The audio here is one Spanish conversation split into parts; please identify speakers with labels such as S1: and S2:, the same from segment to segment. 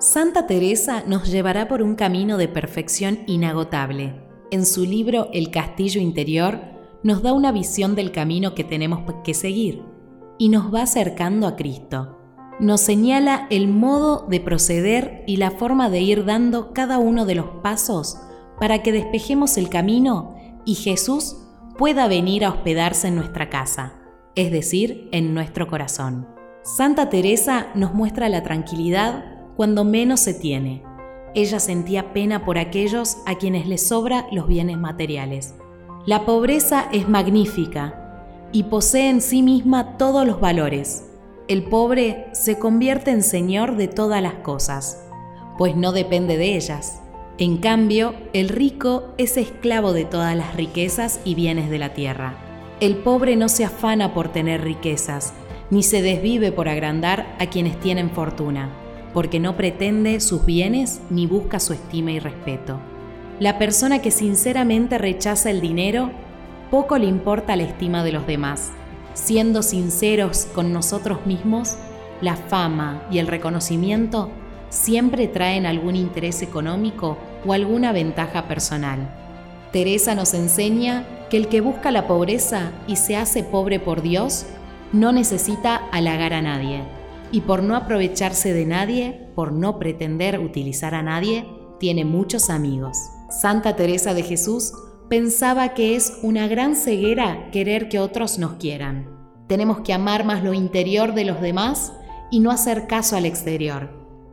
S1: Santa Teresa nos llevará por un camino de perfección inagotable. En su libro El castillo interior nos da una visión del camino que tenemos que seguir y nos va acercando a Cristo. Nos señala el modo de proceder y la forma de ir dando cada uno de los pasos para que despejemos el camino y Jesús pueda venir a hospedarse en nuestra casa, es decir, en nuestro corazón. Santa Teresa nos muestra la tranquilidad cuando menos se tiene. Ella sentía pena por aquellos a quienes les sobra los bienes materiales. La pobreza es magnífica y posee en sí misma todos los valores. El pobre se convierte en señor de todas las cosas, pues no depende de ellas. En cambio, el rico es esclavo de todas las riquezas y bienes de la tierra. El pobre no se afana por tener riquezas, ni se desvive por agrandar a quienes tienen fortuna porque no pretende sus bienes ni busca su estima y respeto. La persona que sinceramente rechaza el dinero, poco le importa la estima de los demás. Siendo sinceros con nosotros mismos, la fama y el reconocimiento siempre traen algún interés económico o alguna ventaja personal. Teresa nos enseña que el que busca la pobreza y se hace pobre por Dios no necesita halagar a nadie y por no aprovecharse de nadie, por no pretender utilizar a nadie, tiene muchos amigos. Santa Teresa de Jesús pensaba que es una gran ceguera querer que otros nos quieran. Tenemos que amar más lo interior de los demás y no hacer caso al exterior.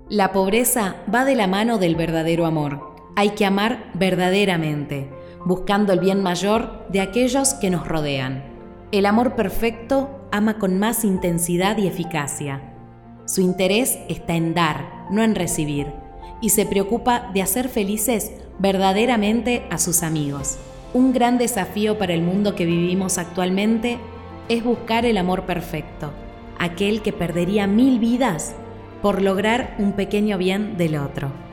S1: La pobreza va de la mano del verdadero amor. Hay que amar verdaderamente, buscando el bien mayor de aquellos que nos rodean. El amor perfecto ama con más intensidad y eficacia su interés está en dar, no en recibir, y se preocupa de hacer felices verdaderamente a sus amigos. Un gran desafío para el mundo que vivimos actualmente es buscar el amor perfecto, aquel que perdería mil vidas por lograr un pequeño bien del otro.